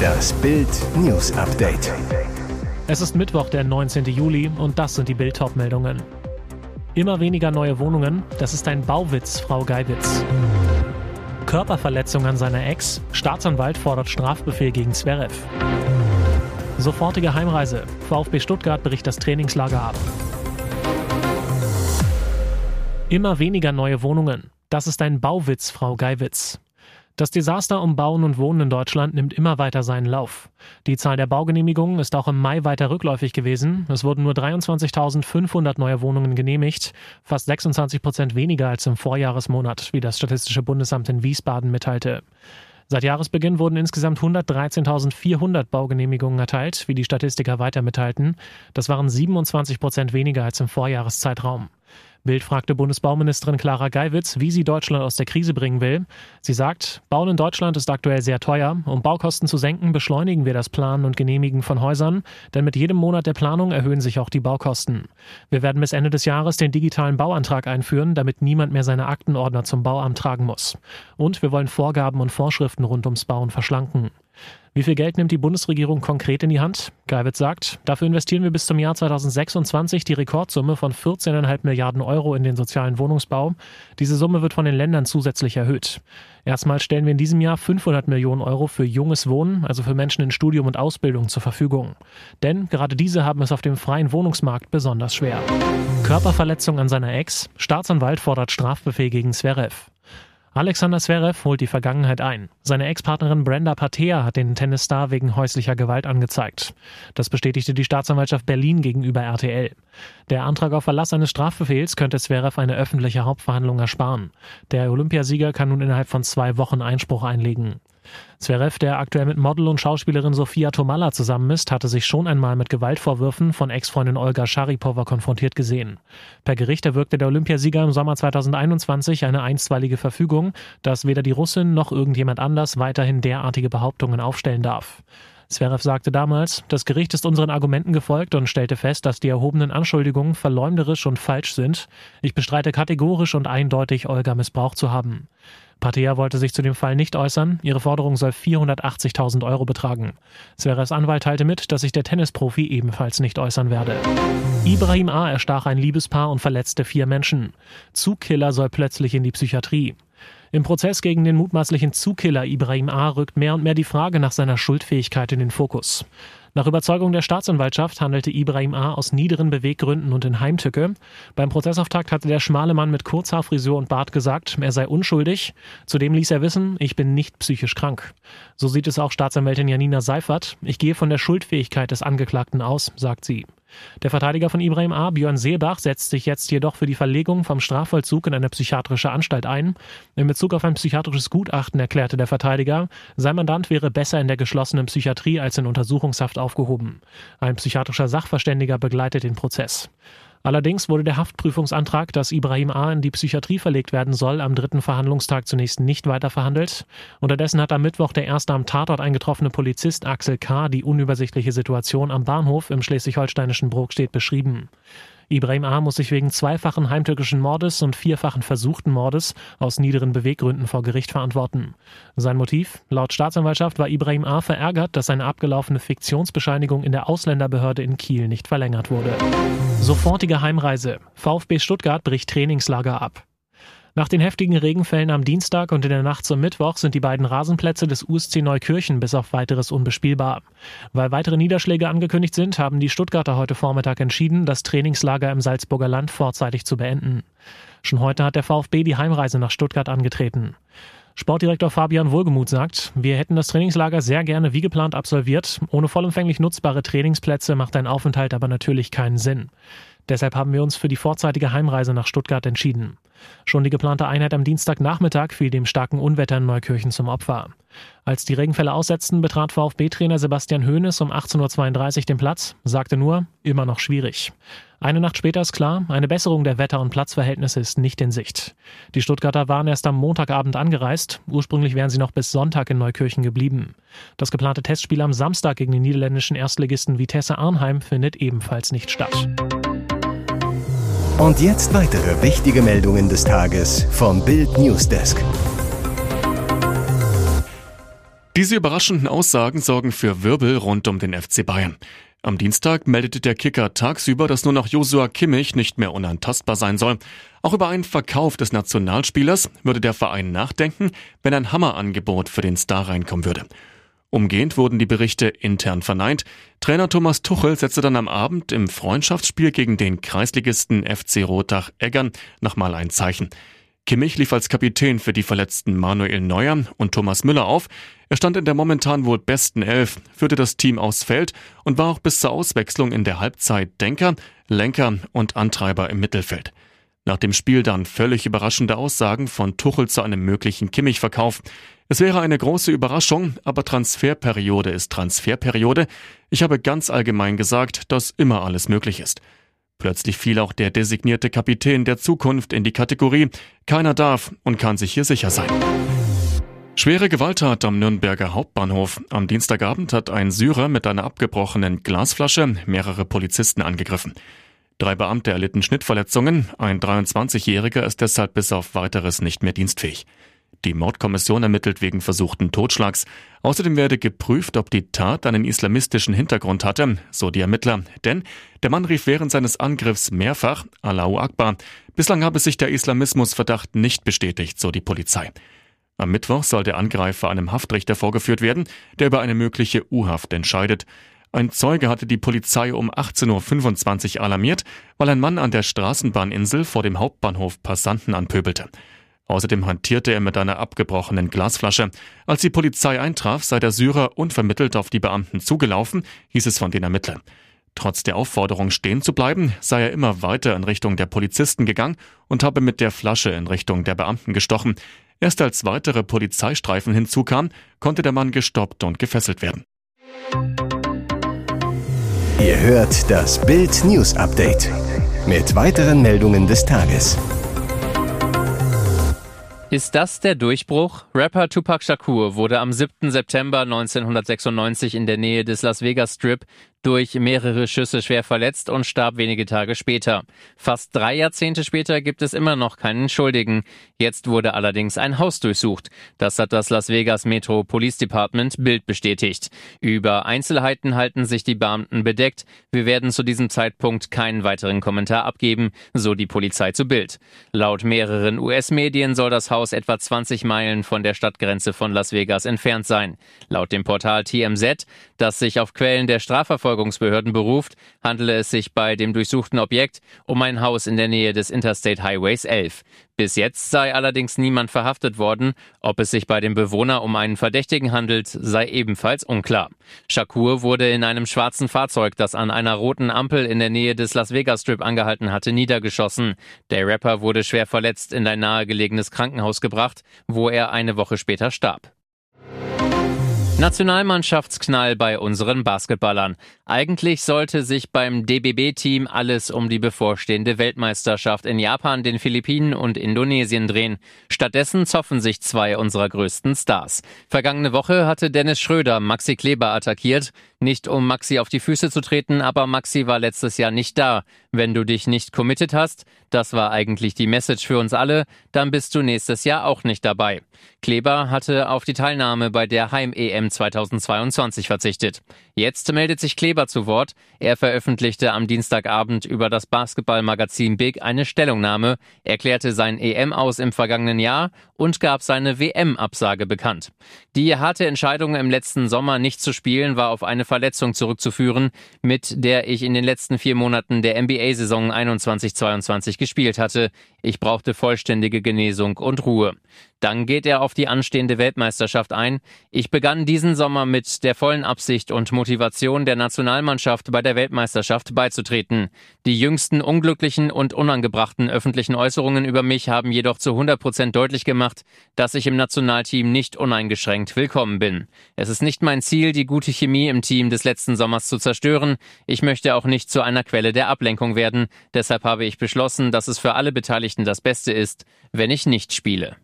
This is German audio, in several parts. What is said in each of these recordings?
Das Bild News Update. Es ist Mittwoch, der 19. Juli und das sind die Bild meldungen Immer weniger neue Wohnungen, das ist ein Bauwitz, Frau Geiwitz. Körperverletzung an seiner Ex, Staatsanwalt fordert Strafbefehl gegen Zverev. Sofortige Heimreise, VfB Stuttgart bricht das Trainingslager ab. Immer weniger neue Wohnungen, das ist ein Bauwitz, Frau Geiwitz. Das Desaster um Bauen und Wohnen in Deutschland nimmt immer weiter seinen Lauf. Die Zahl der Baugenehmigungen ist auch im Mai weiter rückläufig gewesen. Es wurden nur 23.500 neue Wohnungen genehmigt, fast 26 Prozent weniger als im Vorjahresmonat, wie das Statistische Bundesamt in Wiesbaden mitteilte. Seit Jahresbeginn wurden insgesamt 113.400 Baugenehmigungen erteilt, wie die Statistiker weiter mitteilten. Das waren 27 Prozent weniger als im Vorjahreszeitraum. Bild fragte Bundesbauministerin Clara Geiwitz, wie sie Deutschland aus der Krise bringen will. Sie sagt, Bauen in Deutschland ist aktuell sehr teuer. Um Baukosten zu senken, beschleunigen wir das Planen und Genehmigen von Häusern, denn mit jedem Monat der Planung erhöhen sich auch die Baukosten. Wir werden bis Ende des Jahres den digitalen Bauantrag einführen, damit niemand mehr seine Aktenordner zum Bauamt tragen muss. Und wir wollen Vorgaben und Vorschriften rund ums Bauen verschlanken. Wie viel Geld nimmt die Bundesregierung konkret in die Hand? Geiwitz sagt, dafür investieren wir bis zum Jahr 2026 die Rekordsumme von 14,5 Milliarden Euro in den sozialen Wohnungsbau. Diese Summe wird von den Ländern zusätzlich erhöht. Erstmal stellen wir in diesem Jahr 500 Millionen Euro für junges Wohnen, also für Menschen in Studium und Ausbildung, zur Verfügung. Denn gerade diese haben es auf dem freien Wohnungsmarkt besonders schwer. Körperverletzung an seiner Ex. Staatsanwalt fordert Strafbefehl gegen Zverev. Alexander Zverev holt die Vergangenheit ein. Seine Ex-Partnerin Brenda Patea hat den Tennisstar wegen häuslicher Gewalt angezeigt. Das bestätigte die Staatsanwaltschaft Berlin gegenüber RTL. Der Antrag auf Verlass eines Strafbefehls könnte Zverev eine öffentliche Hauptverhandlung ersparen. Der Olympiasieger kann nun innerhalb von zwei Wochen Einspruch einlegen. Zverev, der aktuell mit Model und Schauspielerin Sofia Tomalla zusammen ist, hatte sich schon einmal mit Gewaltvorwürfen von Ex-Freundin Olga Scharipova konfrontiert gesehen. Per Gericht erwirkte der Olympiasieger im Sommer 2021 eine einstweilige Verfügung, dass weder die Russin noch irgendjemand anders weiterhin derartige Behauptungen aufstellen darf. Zverev sagte damals, das Gericht ist unseren Argumenten gefolgt und stellte fest, dass die erhobenen Anschuldigungen verleumderisch und falsch sind. Ich bestreite kategorisch und eindeutig, Olga missbraucht zu haben. Patea wollte sich zu dem Fall nicht äußern. Ihre Forderung soll 480.000 Euro betragen. Zverevs Anwalt teilte mit, dass sich der Tennisprofi ebenfalls nicht äußern werde. Ibrahim A. erstach ein Liebespaar und verletzte vier Menschen. Zugkiller soll plötzlich in die Psychiatrie. Im Prozess gegen den mutmaßlichen Zugkiller Ibrahim A. rückt mehr und mehr die Frage nach seiner Schuldfähigkeit in den Fokus. Nach Überzeugung der Staatsanwaltschaft handelte Ibrahim A. aus niederen Beweggründen und in Heimtücke. Beim Prozessauftakt hatte der schmale Mann mit Kurzhaarfrisur und Bart gesagt, er sei unschuldig. Zudem ließ er wissen, ich bin nicht psychisch krank. So sieht es auch Staatsanwältin Janina Seifert. Ich gehe von der Schuldfähigkeit des Angeklagten aus, sagt sie. Der Verteidiger von Ibrahim A., Björn Seebach, setzt sich jetzt jedoch für die Verlegung vom Strafvollzug in eine psychiatrische Anstalt ein. In Bezug auf ein psychiatrisches Gutachten erklärte der Verteidiger, sein Mandant wäre besser in der geschlossenen Psychiatrie als in Untersuchungshaft aufgehoben. Ein psychiatrischer Sachverständiger begleitet den Prozess. Allerdings wurde der Haftprüfungsantrag, dass Ibrahim A. in die Psychiatrie verlegt werden soll, am dritten Verhandlungstag zunächst nicht weiter verhandelt. Unterdessen hat am Mittwoch der erste am Tatort eingetroffene Polizist Axel K. die unübersichtliche Situation am Bahnhof im schleswig-holsteinischen Brokstedt beschrieben. Ibrahim A. muss sich wegen zweifachen heimtückischen Mordes und vierfachen versuchten Mordes aus niederen Beweggründen vor Gericht verantworten. Sein Motiv? Laut Staatsanwaltschaft war Ibrahim A. verärgert, dass seine abgelaufene Fiktionsbescheinigung in der Ausländerbehörde in Kiel nicht verlängert wurde. Sofortige Heimreise. VfB Stuttgart bricht Trainingslager ab. Nach den heftigen Regenfällen am Dienstag und in der Nacht zum Mittwoch sind die beiden Rasenplätze des USC Neukirchen bis auf weiteres unbespielbar. Weil weitere Niederschläge angekündigt sind, haben die Stuttgarter heute Vormittag entschieden, das Trainingslager im Salzburger Land vorzeitig zu beenden. Schon heute hat der VfB die Heimreise nach Stuttgart angetreten. Sportdirektor Fabian Wohlgemuth sagt, wir hätten das Trainingslager sehr gerne wie geplant absolviert. Ohne vollumfänglich nutzbare Trainingsplätze macht ein Aufenthalt aber natürlich keinen Sinn. Deshalb haben wir uns für die vorzeitige Heimreise nach Stuttgart entschieden. Schon die geplante Einheit am Dienstagnachmittag fiel dem starken Unwetter in Neukirchen zum Opfer. Als die Regenfälle aussetzten, betrat VfB-Trainer Sebastian Hoeneß um 18.32 Uhr den Platz, sagte nur, immer noch schwierig. Eine Nacht später ist klar, eine Besserung der Wetter- und Platzverhältnisse ist nicht in Sicht. Die Stuttgarter waren erst am Montagabend angereist, ursprünglich wären sie noch bis Sonntag in Neukirchen geblieben. Das geplante Testspiel am Samstag gegen den niederländischen Erstligisten Vitesse Arnheim findet ebenfalls nicht statt. Und jetzt weitere wichtige Meldungen des Tages vom Bild Newsdesk. Diese überraschenden Aussagen sorgen für Wirbel rund um den FC Bayern. Am Dienstag meldete der Kicker tagsüber, dass nur noch Josua Kimmich nicht mehr unantastbar sein soll. Auch über einen Verkauf des Nationalspielers würde der Verein nachdenken, wenn ein Hammerangebot für den Star reinkommen würde. Umgehend wurden die Berichte intern verneint. Trainer Thomas Tuchel setzte dann am Abend im Freundschaftsspiel gegen den Kreisligisten FC Rotach-Eggern nochmal ein Zeichen. Kimmich lief als Kapitän für die verletzten Manuel Neuer und Thomas Müller auf. Er stand in der momentan wohl besten Elf, führte das Team aufs Feld und war auch bis zur Auswechslung in der Halbzeit Denker, Lenker und Antreiber im Mittelfeld. Nach dem Spiel dann völlig überraschende Aussagen von Tuchel zu einem möglichen Kimmich-Verkauf. Es wäre eine große Überraschung, aber Transferperiode ist Transferperiode. Ich habe ganz allgemein gesagt, dass immer alles möglich ist. Plötzlich fiel auch der designierte Kapitän der Zukunft in die Kategorie Keiner darf und kann sich hier sicher sein. Schwere Gewalttat am Nürnberger Hauptbahnhof. Am Dienstagabend hat ein Syrer mit einer abgebrochenen Glasflasche mehrere Polizisten angegriffen. Drei Beamte erlitten Schnittverletzungen, ein 23-Jähriger ist deshalb bis auf weiteres nicht mehr dienstfähig. Die Mordkommission ermittelt wegen versuchten Totschlags. Außerdem werde geprüft, ob die Tat einen islamistischen Hintergrund hatte, so die Ermittler. Denn der Mann rief während seines Angriffs mehrfach Allahu Akbar. Bislang habe sich der Islamismusverdacht nicht bestätigt, so die Polizei. Am Mittwoch soll der Angreifer einem Haftrichter vorgeführt werden, der über eine mögliche U-Haft entscheidet. Ein Zeuge hatte die Polizei um 18.25 Uhr alarmiert, weil ein Mann an der Straßenbahninsel vor dem Hauptbahnhof Passanten anpöbelte. Außerdem hantierte er mit einer abgebrochenen Glasflasche. Als die Polizei eintraf, sei der Syrer unvermittelt auf die Beamten zugelaufen, hieß es von den Ermittlern. Trotz der Aufforderung stehen zu bleiben, sei er immer weiter in Richtung der Polizisten gegangen und habe mit der Flasche in Richtung der Beamten gestochen. Erst als weitere Polizeistreifen hinzukamen, konnte der Mann gestoppt und gefesselt werden. Ihr hört das Bild News Update mit weiteren Meldungen des Tages. Ist das der Durchbruch? Rapper Tupac Shakur wurde am 7. September 1996 in der Nähe des Las Vegas Strip durch mehrere Schüsse schwer verletzt und starb wenige Tage später. Fast drei Jahrzehnte später gibt es immer noch keinen Schuldigen. Jetzt wurde allerdings ein Haus durchsucht. Das hat das Las Vegas Metro Police Department Bild bestätigt. Über Einzelheiten halten sich die Beamten bedeckt. Wir werden zu diesem Zeitpunkt keinen weiteren Kommentar abgeben, so die Polizei zu Bild. Laut mehreren US-Medien soll das Haus etwa 20 Meilen von der Stadtgrenze von Las Vegas entfernt sein. Laut dem Portal TMZ, das sich auf Quellen der Strafverfolgung Strafverfolgungsbehörden beruft, handele es sich bei dem durchsuchten Objekt um ein Haus in der Nähe des Interstate Highways 11. Bis jetzt sei allerdings niemand verhaftet worden. Ob es sich bei dem Bewohner um einen Verdächtigen handelt, sei ebenfalls unklar. Shakur wurde in einem schwarzen Fahrzeug, das an einer roten Ampel in der Nähe des Las Vegas Strip angehalten hatte, niedergeschossen. Der Rapper wurde schwer verletzt in ein nahegelegenes Krankenhaus gebracht, wo er eine Woche später starb. Nationalmannschaftsknall bei unseren Basketballern. Eigentlich sollte sich beim DBB-Team alles um die bevorstehende Weltmeisterschaft in Japan, den Philippinen und Indonesien drehen. Stattdessen zoffen sich zwei unserer größten Stars. Vergangene Woche hatte Dennis Schröder Maxi Kleber attackiert. Nicht um Maxi auf die Füße zu treten, aber Maxi war letztes Jahr nicht da. Wenn du dich nicht committed hast, das war eigentlich die Message für uns alle, dann bist du nächstes Jahr auch nicht dabei. Kleber hatte auf die Teilnahme bei der Heim-EM 2022 verzichtet. Jetzt meldet sich Kleber zu Wort. Er veröffentlichte am Dienstagabend über das Basketballmagazin Big eine Stellungnahme, erklärte sein EM aus im vergangenen Jahr und gab seine WM-Absage bekannt. Die harte Entscheidung im letzten Sommer nicht zu spielen war auf eine Verletzung zurückzuführen, mit der ich in den letzten vier Monaten der NBA-Saison 21-22 gespielt hatte. Ich brauchte vollständige Genesung und Ruhe. Dann geht er auf die anstehende Weltmeisterschaft ein. Ich begann diesen Sommer mit der vollen Absicht und Motivation der Nationalmannschaft bei der Weltmeisterschaft beizutreten. Die jüngsten unglücklichen und unangebrachten öffentlichen Äußerungen über mich haben jedoch zu 100 Prozent deutlich gemacht, dass ich im Nationalteam nicht uneingeschränkt willkommen bin. Es ist nicht mein Ziel, die gute Chemie im Team des letzten Sommers zu zerstören. Ich möchte auch nicht zu einer Quelle der Ablenkung werden. Deshalb habe ich beschlossen, dass es für alle Beteiligten das Beste ist, wenn ich nicht spiele.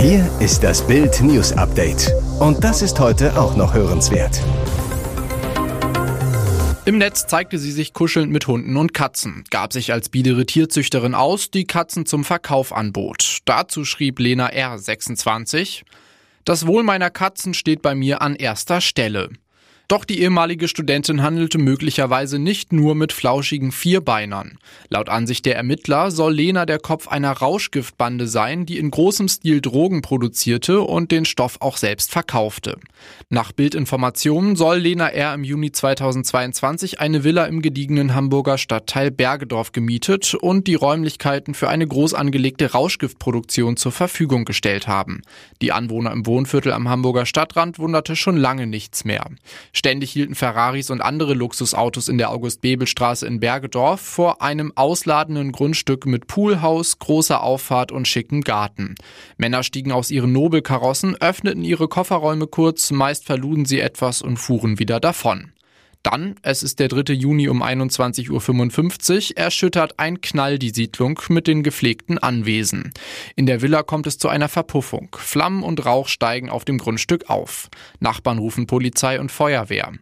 Hier ist das Bild News Update. Und das ist heute auch noch hörenswert. Im Netz zeigte sie sich kuschelnd mit Hunden und Katzen, gab sich als biedere Tierzüchterin aus, die Katzen zum Verkauf anbot. Dazu schrieb Lena R. 26, Das Wohl meiner Katzen steht bei mir an erster Stelle. Doch die ehemalige Studentin handelte möglicherweise nicht nur mit flauschigen Vierbeinern. Laut Ansicht der Ermittler soll Lena der Kopf einer Rauschgiftbande sein, die in großem Stil Drogen produzierte und den Stoff auch selbst verkaufte. Nach Bildinformationen soll Lena R. im Juni 2022 eine Villa im gediegenen Hamburger Stadtteil Bergedorf gemietet und die Räumlichkeiten für eine groß angelegte Rauschgiftproduktion zur Verfügung gestellt haben. Die Anwohner im Wohnviertel am Hamburger Stadtrand wunderte schon lange nichts mehr. Ständig hielten Ferraris und andere Luxusautos in der August-Bebel-Straße in Bergedorf vor einem ausladenden Grundstück mit Poolhaus, großer Auffahrt und schicken Garten. Männer stiegen aus ihren Nobelkarossen, öffneten ihre Kofferräume kurz, meist verluden sie etwas und fuhren wieder davon. Dann, es ist der 3. Juni um 21.55 Uhr, erschüttert ein Knall die Siedlung mit den gepflegten Anwesen. In der Villa kommt es zu einer Verpuffung. Flammen und Rauch steigen auf dem Grundstück auf. Nachbarn rufen Polizei und Feuerwehr.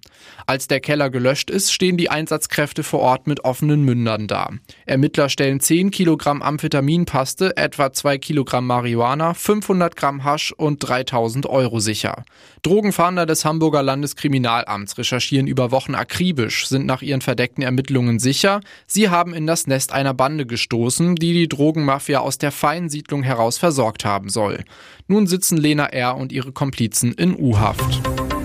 Als der Keller gelöscht ist, stehen die Einsatzkräfte vor Ort mit offenen Mündern da. Ermittler stellen 10 Kilogramm Amphetaminpaste, etwa 2 Kilogramm Marihuana, 500 Gramm Hasch und 3000 Euro sicher. Drogenfahnder des Hamburger Landeskriminalamts recherchieren über Wochen akribisch, sind nach ihren verdeckten Ermittlungen sicher, sie haben in das Nest einer Bande gestoßen, die die Drogenmafia aus der Feinsiedlung heraus versorgt haben soll. Nun sitzen Lena R. und ihre Komplizen in U-Haft.